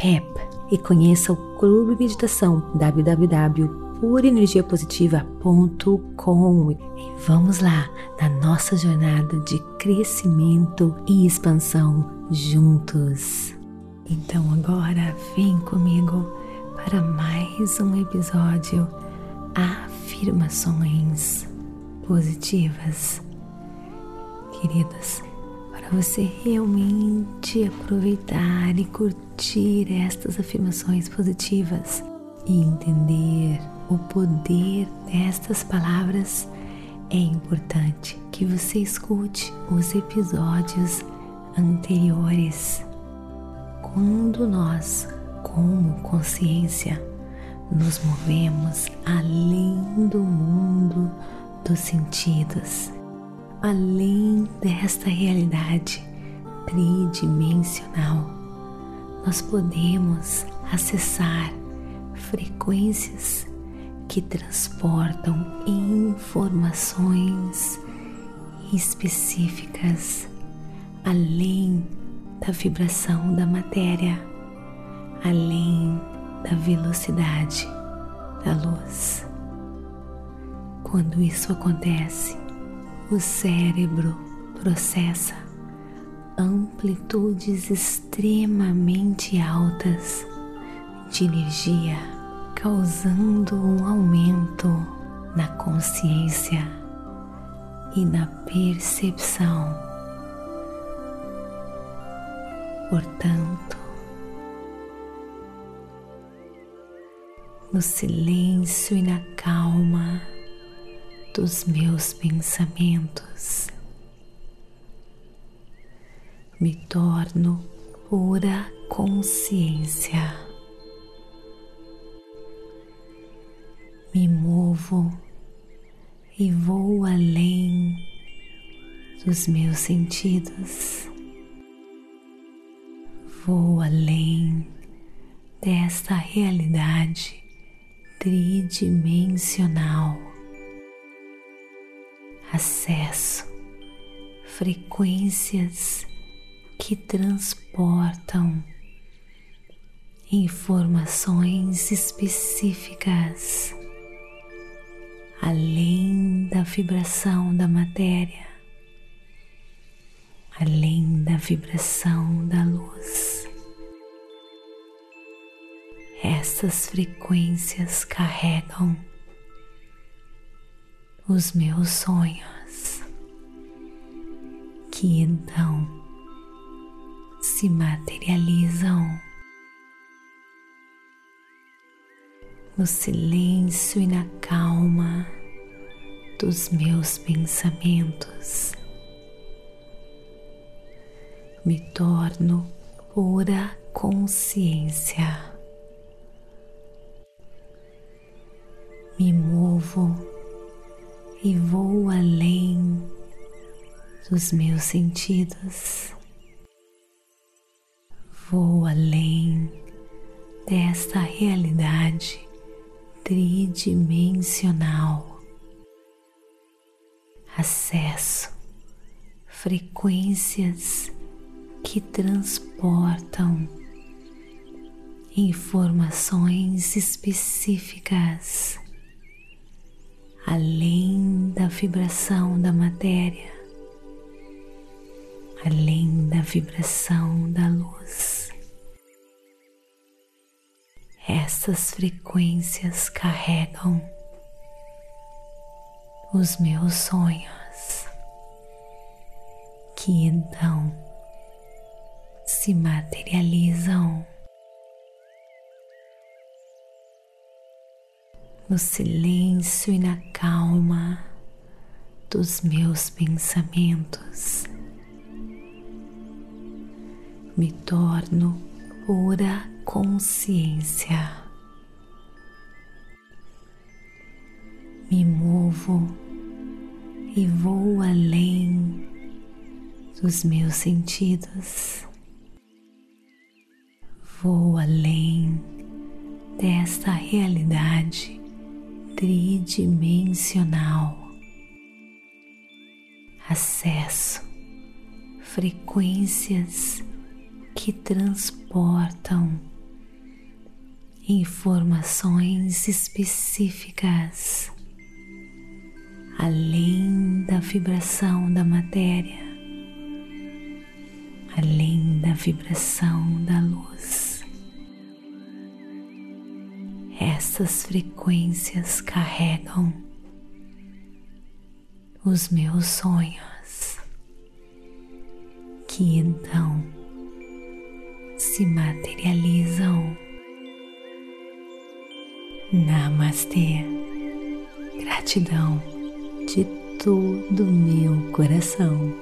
Pep e conheça o Clube Meditação www.purenergiapositiva.com e vamos lá na nossa jornada de crescimento e expansão juntos. Então agora vem comigo para mais um episódio Afirmações Positivas. Queridas, para você realmente aproveitar e curtir estas afirmações positivas e entender o poder destas palavras, é importante que você escute os episódios anteriores. Quando nós, como consciência, nos movemos além do mundo dos sentidos além desta realidade tridimensional, nós podemos acessar frequências que transportam informações específicas além da vibração da matéria, além da velocidade da luz. Quando isso acontece, o cérebro processa amplitudes extremamente altas de energia, causando um aumento na consciência e na percepção. Portanto, no silêncio e na calma, dos meus pensamentos. Me torno pura consciência. Me movo e vou além dos meus sentidos. Vou além desta realidade tridimensional acesso, frequências que transportam informações específicas. Além da vibração da matéria, além da vibração da luz. Essas frequências carregam os meus sonhos, que então se materializam no silêncio e na calma dos meus pensamentos. Me torno pura consciência. Me movo e vou além dos meus sentidos, vou além desta realidade tridimensional. Acesso frequências que transportam informações específicas além da vibração da matéria, além da vibração da luz. Essas frequências carregam os meus sonhos, que então se materializam no silêncio e na calma dos meus pensamentos. Me torno pura consciência. Me movo e vou além dos meus sentidos. Vou além desta realidade tridimensional. Acesso frequências que transportam informações específicas além da vibração da matéria, além da vibração da luz. Essas frequências carregam os meus sonhos, que então se materializam. Namastê. Gratidão de todo meu coração.